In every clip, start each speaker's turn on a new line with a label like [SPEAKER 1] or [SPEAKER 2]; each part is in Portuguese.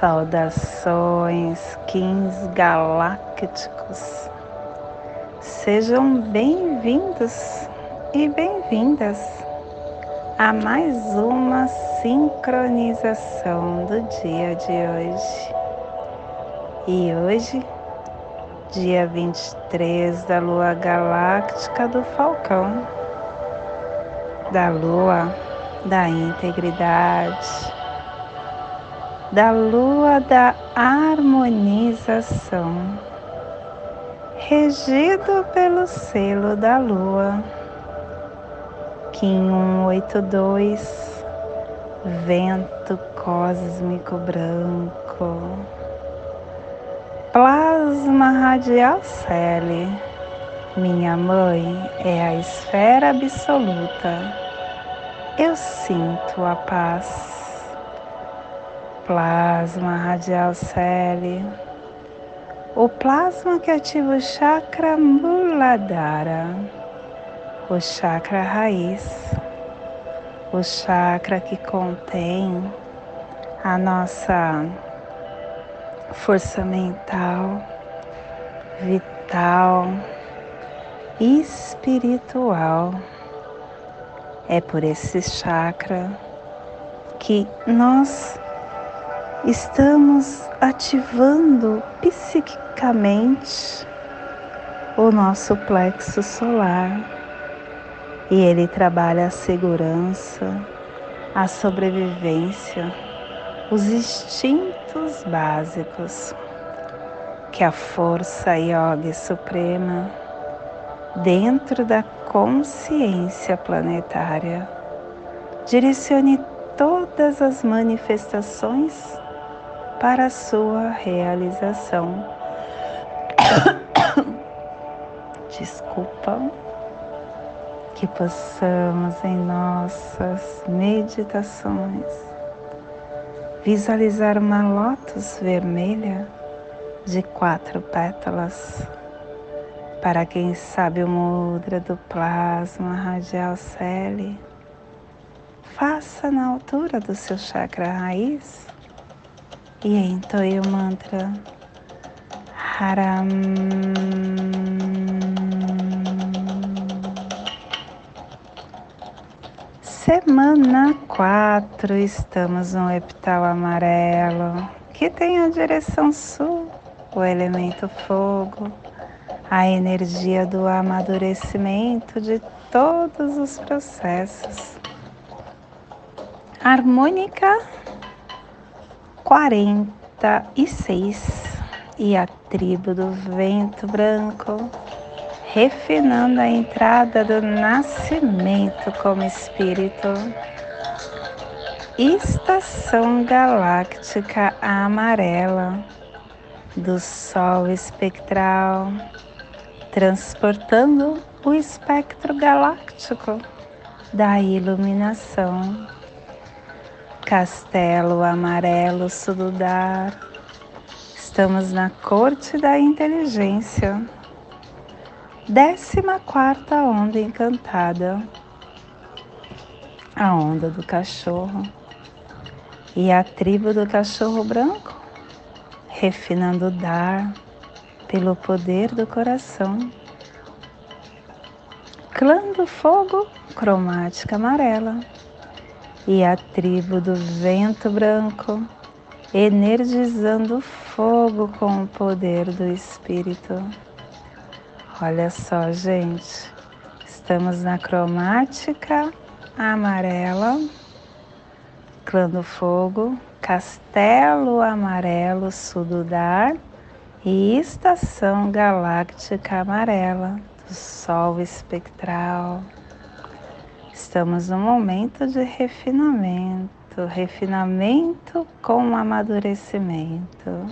[SPEAKER 1] saudações, kings galácticos, sejam bem-vindos e bem-vindas a mais uma sincronização do dia de hoje. E hoje, dia 23 da lua galáctica do Falcão, da lua da integridade, da lua da harmonização, regido pelo selo da lua, Kim 182, vento cósmico branco Plasma radial Celi, minha mãe é a esfera absoluta. Eu sinto a paz. Plasma radial Celi, o plasma que ativa o chakra Muladhara, o chakra raiz, o chakra que contém a nossa força mental, vital, espiritual. É por esse chakra que nós estamos ativando psiquicamente o nosso plexo solar. E ele trabalha a segurança, a sobrevivência, os instintos básicos que a força yoga suprema dentro da consciência planetária direcione todas as manifestações para sua realização. Desculpa que possamos em nossas meditações visualizar uma lótus vermelha de quatro pétalas. Para quem sabe o mudra do plasma radial Celi, faça na altura do seu chakra raiz e entoie o mantra Haram. Semana 4, estamos no epital amarelo, que tem a direção sul, o elemento fogo, a energia do amadurecimento de todos os processos. Harmônica 46 e a tribo do vento branco refinando a entrada do nascimento como espírito. Estação galáctica amarela do Sol espectral, transportando o espectro galáctico da iluminação. Castelo amarelo sududar. Estamos na corte da inteligência Décima quarta onda encantada, a onda do cachorro e a tribo do cachorro branco, refinando o dar pelo poder do coração. Clã do fogo, cromática amarela, e a tribo do vento branco, energizando fogo com o poder do espírito. Olha só, gente, estamos na cromática amarela, clã do fogo, castelo amarelo sududar e estação galáctica amarela do sol espectral. Estamos no momento de refinamento, refinamento com amadurecimento.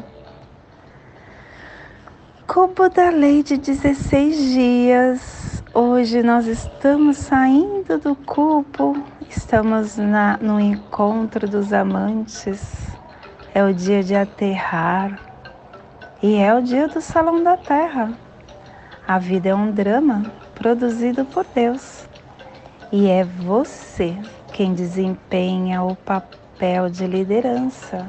[SPEAKER 1] Cubo da lei de 16 dias. Hoje nós estamos saindo do cubo, estamos na, no encontro dos amantes. É o dia de aterrar E é o dia do Salão da Terra. A vida é um drama produzido por Deus. E é você quem desempenha o papel de liderança.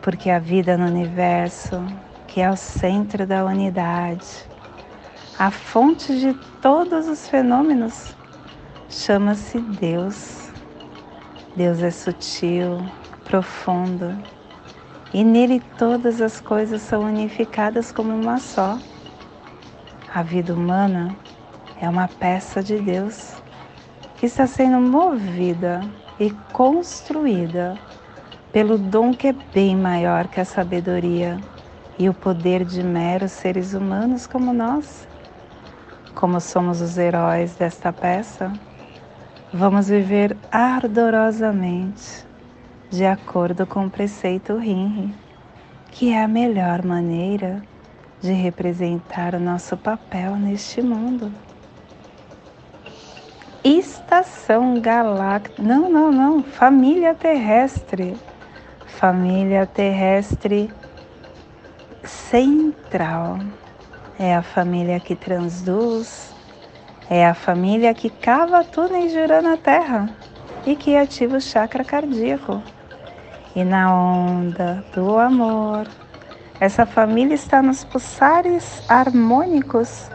[SPEAKER 1] Porque a vida no universo, que é o centro da unidade, a fonte de todos os fenômenos, chama-se Deus. Deus é sutil, profundo, e nele todas as coisas são unificadas como uma só. A vida humana é uma peça de Deus que está sendo movida e construída pelo dom que é bem maior que a sabedoria e o poder de meros seres humanos como nós. Como somos os heróis desta peça, vamos viver ardorosamente de acordo com o preceito Rinri, que é a melhor maneira de representar o nosso papel neste mundo estação galáctica. Não, não, não. Família terrestre. Família terrestre central. É a família que transduz. É a família que cava túneis girando a terra e que ativa o chakra cardíaco. E na onda do amor, essa família está nos pulsares harmônicos,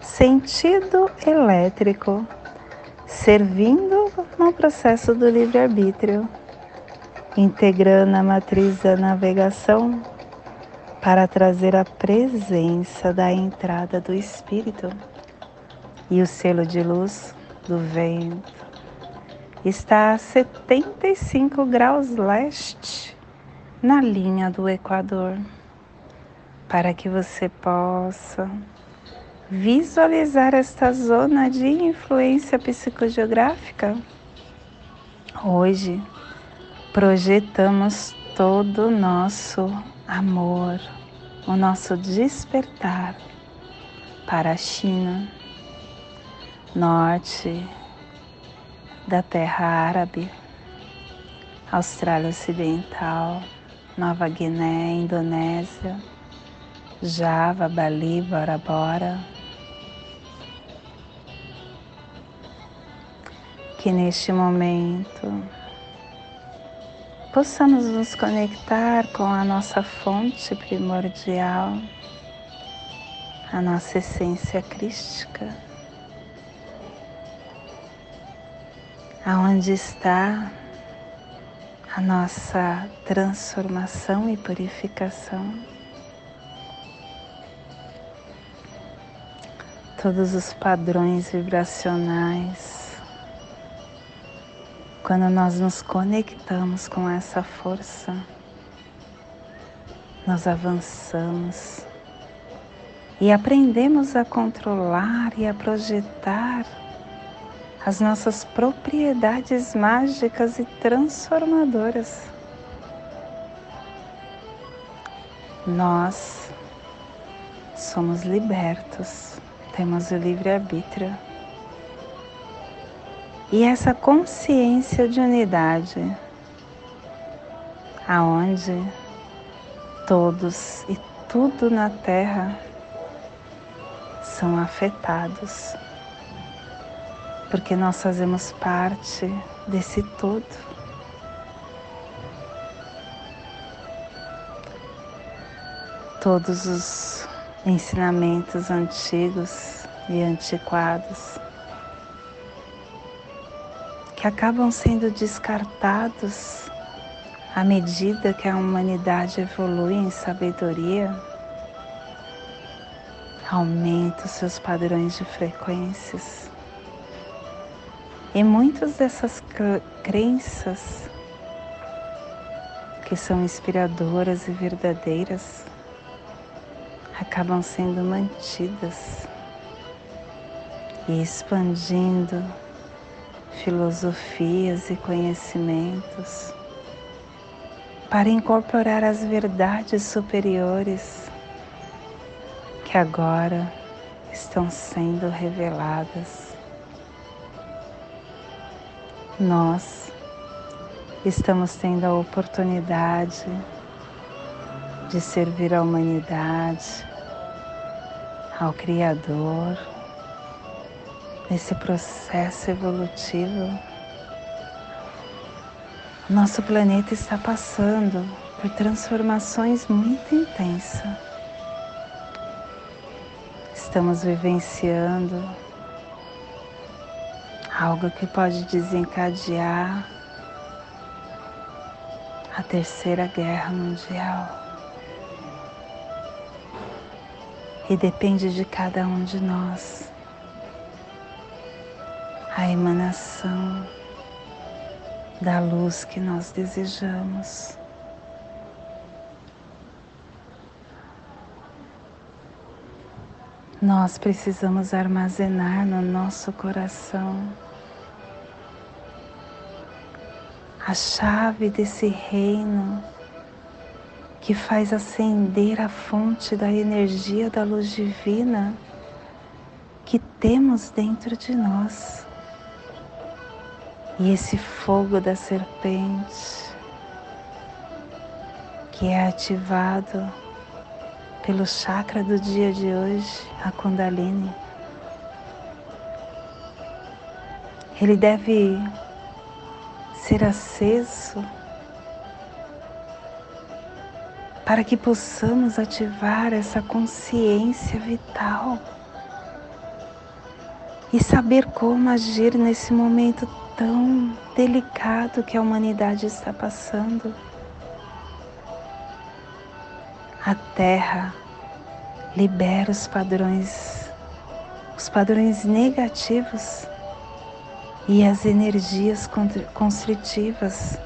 [SPEAKER 1] sentido elétrico servindo no processo do livre-arbítrio, integrando a matriz da navegação para trazer a presença da entrada do Espírito e o selo de luz do vento. Está a 75 graus leste na linha do Equador, para que você possa visualizar esta zona de influência psicogeográfica? Hoje projetamos todo o nosso amor, o nosso despertar para a China, norte da Terra Árabe, Austrália Ocidental, Nova Guiné, Indonésia, Java, Bali, Bora Bora, que neste momento possamos nos conectar com a nossa fonte primordial, a nossa essência crística, aonde está a nossa transformação e purificação. Todos os padrões vibracionais quando nós nos conectamos com essa força, nós avançamos e aprendemos a controlar e a projetar as nossas propriedades mágicas e transformadoras. Nós somos libertos, temos o livre-arbítrio. E essa consciência de unidade, aonde todos e tudo na Terra são afetados, porque nós fazemos parte desse todo. Todos os ensinamentos antigos e antiquados acabam sendo descartados à medida que a humanidade evolui em sabedoria, aumenta os seus padrões de frequências. E muitas dessas crenças que são inspiradoras e verdadeiras acabam sendo mantidas e expandindo filosofias e conhecimentos para incorporar as verdades superiores que agora estão sendo reveladas. Nós estamos tendo a oportunidade de servir a humanidade, ao Criador, nesse processo evolutivo. Nosso planeta está passando por transformações muito intensas. Estamos vivenciando algo que pode desencadear a Terceira Guerra Mundial. E depende de cada um de nós a emanação da luz que nós desejamos. Nós precisamos armazenar no nosso coração a chave desse reino que faz acender a fonte da energia da luz divina que temos dentro de nós. E esse fogo da serpente que é ativado pelo chakra do dia de hoje, a Kundalini. Ele deve ser aceso para que possamos ativar essa consciência vital e saber como agir nesse momento tão delicado que a humanidade está passando. A Terra libera os padrões, os padrões negativos e as energias constritivas.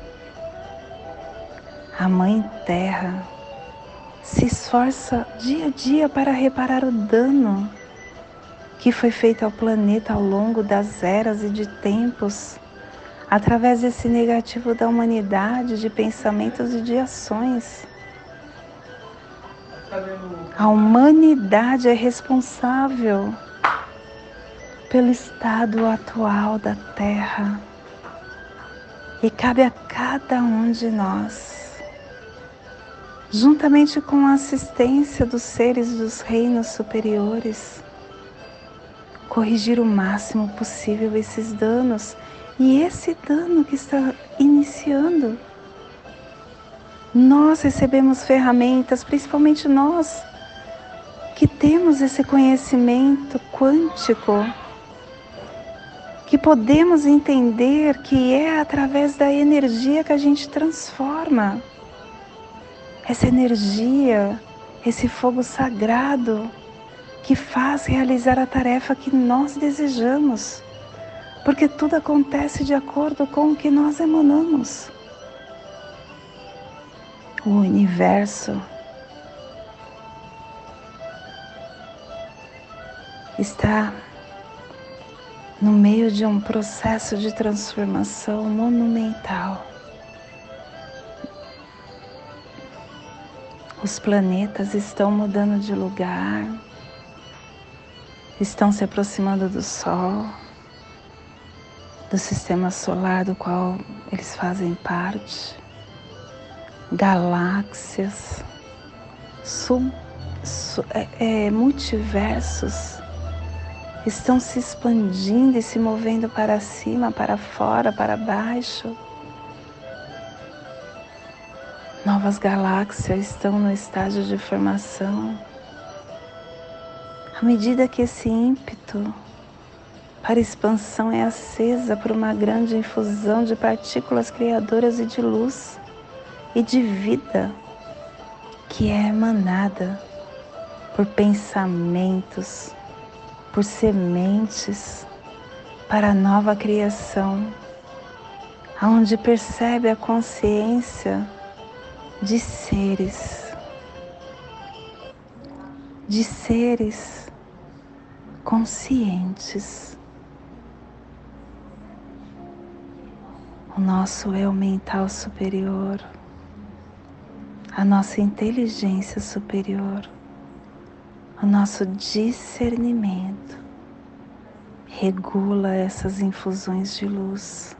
[SPEAKER 1] A Mãe Terra se esforça dia a dia para reparar o dano que foi feito ao planeta ao longo das eras e de tempos, através desse negativo da humanidade, de pensamentos e de ações. A humanidade é responsável pelo estado atual da Terra e cabe a cada um de nós, juntamente com a assistência dos seres dos reinos superiores, corrigir o máximo possível esses danos e esse dano que está iniciando. Nós recebemos ferramentas, principalmente nós que temos esse conhecimento quântico, que podemos entender que é através da energia que a gente transforma. Essa energia, esse fogo sagrado que faz realizar a tarefa que nós desejamos, porque tudo acontece de acordo com o que nós emanamos. O universo está no meio de um processo de transformação monumental. Os planetas estão mudando de lugar, estão se aproximando do Sol, do sistema solar do qual eles fazem parte, galáxias, sub, su, é, é, multiversos estão se expandindo e se movendo para cima, para fora, para baixo. Novas galáxias estão no estágio de formação. À medida que esse ímpeto para expansão é acesa por uma grande infusão de partículas criadoras e de luz e de vida que é emanada por pensamentos, por sementes para a nova criação, aonde percebe a consciência de seres, de seres conscientes. O nosso eu mental superior, a nossa inteligência superior, o nosso discernimento regula essas infusões de luz,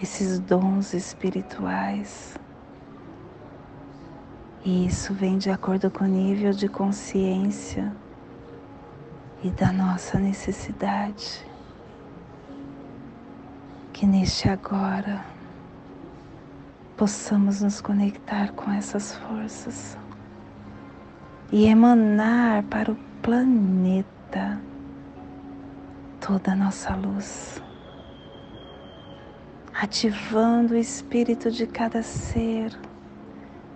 [SPEAKER 1] esses dons espirituais. E isso vem de acordo com o nível de consciência e da nossa necessidade. Que neste agora possamos nos conectar com essas forças e emanar para o planeta toda a nossa luz, ativando o espírito de cada ser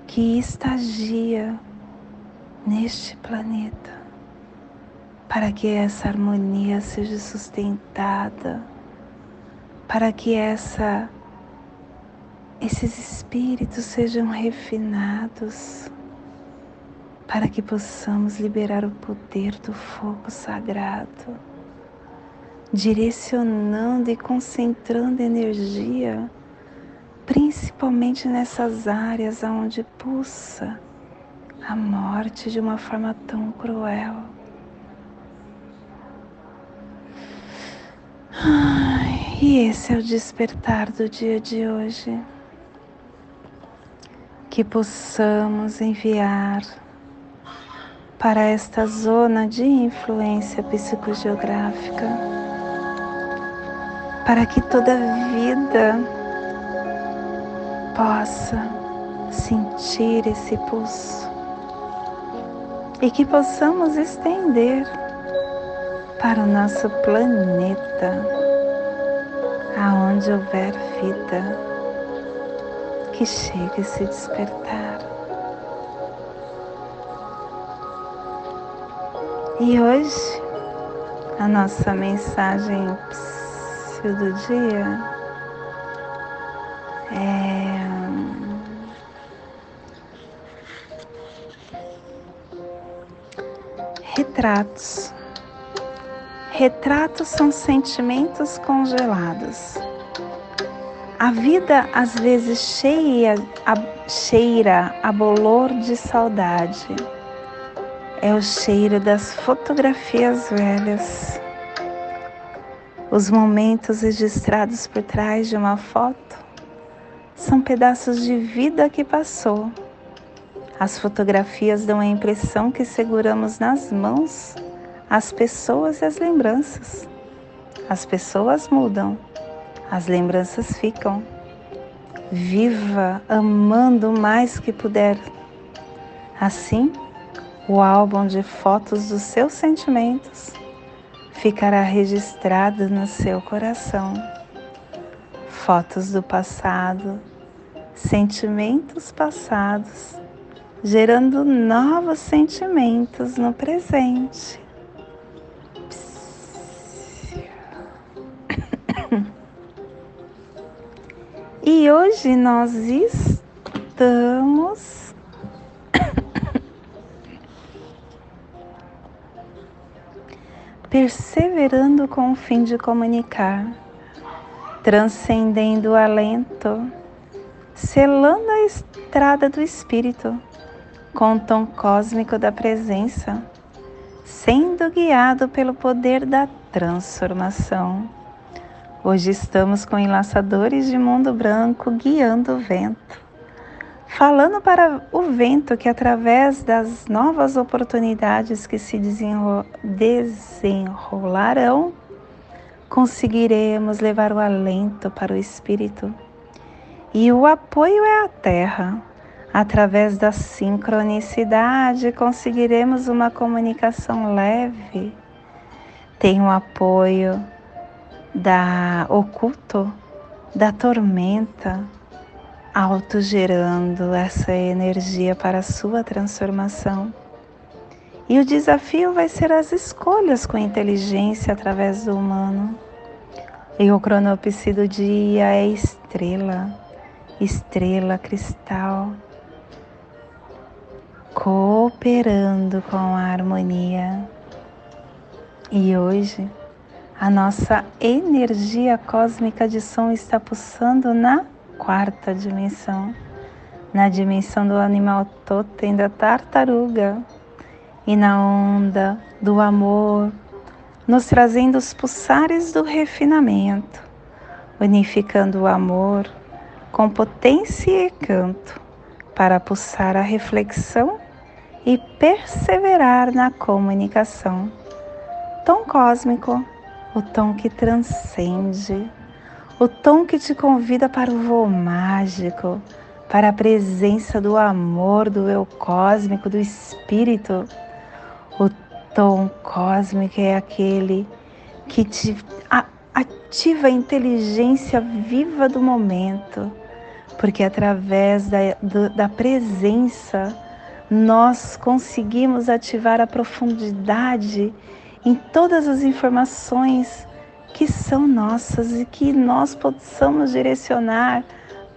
[SPEAKER 1] que estagia neste planeta, para que essa harmonia seja sustentada, para que essa esses espíritos sejam refinados para que possamos liberar o poder do fogo sagrado, direcionando e concentrando energia, principalmente nessas áreas onde pulsa a morte de uma forma tão cruel. E esse é o despertar do dia de hoje. Que possamos enviar para esta zona de influência psicogeográfica, para que toda vida possa sentir esse pulso e que possamos estender para o nosso planeta, aonde houver vida, que chegue a se despertar. E hoje a nossa mensagem do dia é retratos. Retratos são sentimentos congelados. A vida às vezes cheia, a, cheira a bolor de saudade é o cheiro das fotografias velhas. Os momentos registrados por trás de uma foto são pedaços de vida que passou. As fotografias dão a impressão que seguramos nas mãos as pessoas e as lembranças. As pessoas mudam, as lembranças ficam. Viva amando o mais que puder. Assim, o álbum de fotos dos seus sentimentos ficará registrado no seu coração. Fotos do passado, sentimentos passados, gerando novos sentimentos no presente. E hoje nós estamos perseverando com o fim de comunicar, transcendendo o alento, selando a estrada do Espírito com o tom cósmico da presença, sendo guiado pelo poder da transformação. Hoje estamos com enlaçadores de mundo branco guiando o vento falando para o vento que, através das novas oportunidades que se desenrolarão, conseguiremos levar o alento para o espírito. E o apoio é a terra. Através da sincronicidade, conseguiremos uma comunicação leve. Tem o apoio da oculto, da tormenta, autogerando essa energia para a sua transformação. E o desafio vai ser as escolhas com inteligência através do humano. E o cronopse do dia é estrela, estrela cristal, cooperando com a harmonia. E hoje, a nossa energia cósmica de som está pulsando na quarta dimensão, na dimensão do animal totem da tartaruga e na onda do amor, nos trazendo os pulsares do refinamento, unificando o amor com potência e canto, para pulsar a reflexão e perseverar na comunicação. Tom cósmico, o tom que transcende, o tom que te convida para o voo mágico, para a presença do amor, do eu cósmico, do espírito. O tom cósmico é aquele que te ativa a inteligência viva do momento, porque através da, da presença nós conseguimos ativar a profundidade em todas as informações que são nossas e que nós possamos direcionar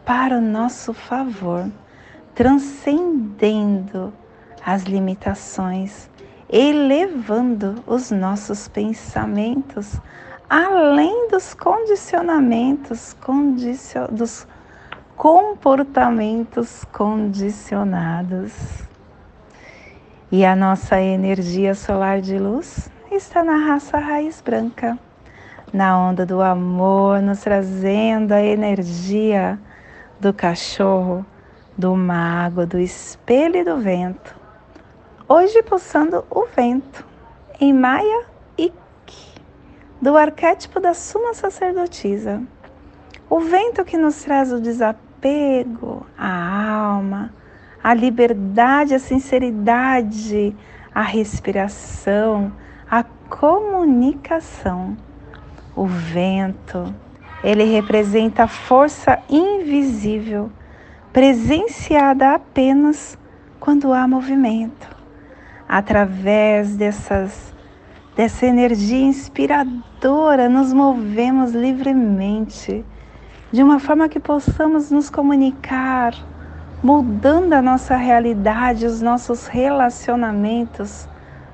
[SPEAKER 1] para o nosso favor, transcendendo as limitações, elevando os nossos pensamentos além dos condicionamentos, condicio, dos comportamentos condicionados. E a nossa energia solar de luz está na raça raiz branca, na onda do amor, nos trazendo a energia do cachorro, do mago, do espelho e do vento. Hoje pulsando o vento em Maia do arquétipo da suma sacerdotisa. O vento que nos traz o desapego, a alma, a liberdade, a sinceridade, a respiração, comunicação. O vento, ele representa a força invisível, presenciada apenas quando há movimento. Através dessas dessa energia inspiradora, nos movemos livremente, de uma forma que possamos nos comunicar, mudando a nossa realidade, os nossos relacionamentos,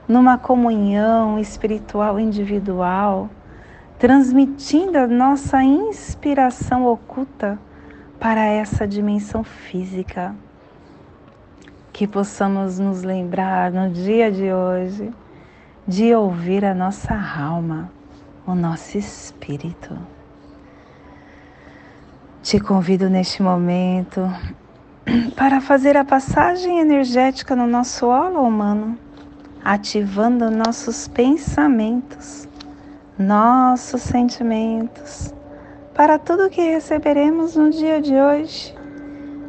[SPEAKER 1] numa comunhão espiritual individual, transmitindo a nossa inspiração oculta para essa dimensão física. Que possamos nos lembrar no dia de hoje de ouvir a nossa alma, o nosso espírito. Te convido neste momento para fazer a passagem energética no nosso holo humano, ativando nossos pensamentos, nossos sentimentos, para tudo que receberemos no dia de hoje,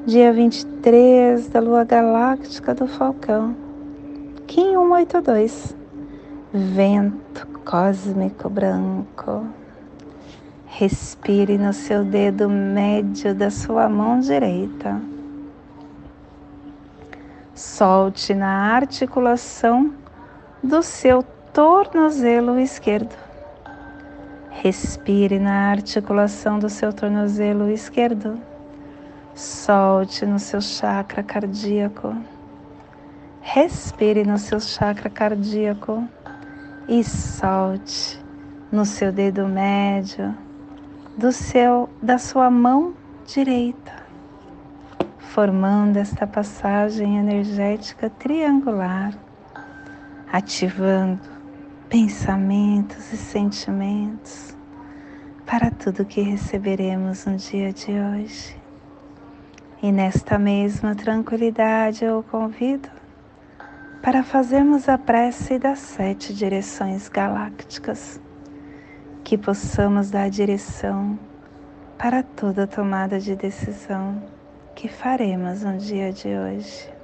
[SPEAKER 1] dia 23 da lua galáctica do Falcão, Kim 182 vento cósmico branco. Respire no seu dedo médio da sua mão direita. Solte na articulação do seu tornozelo esquerdo. Respire na articulação do seu tornozelo esquerdo. Solte no seu chakra cardíaco. Respire no seu chakra cardíaco e solte no seu dedo médio do seu da sua mão direita, formando esta passagem energética triangular, ativando pensamentos e sentimentos para tudo que receberemos no dia de hoje. E nesta mesma tranquilidade eu o convido para fazermos a prece das sete direções galácticas, que possamos dar direção para toda tomada de decisão que faremos no dia de hoje.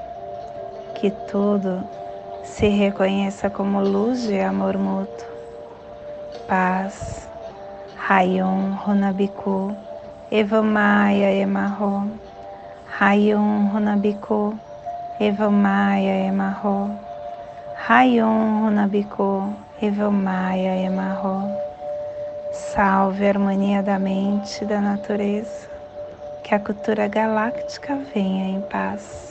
[SPEAKER 1] que tudo se reconheça como luz de amor mútuo, paz, Rayon Runabiku, Evamaya Emarro, Rayon Runabiku, Evamaya Emarro, Rayon Runabiku, Evamaya Emarro. Salve a harmonia da mente e da natureza, que a cultura galáctica venha em paz,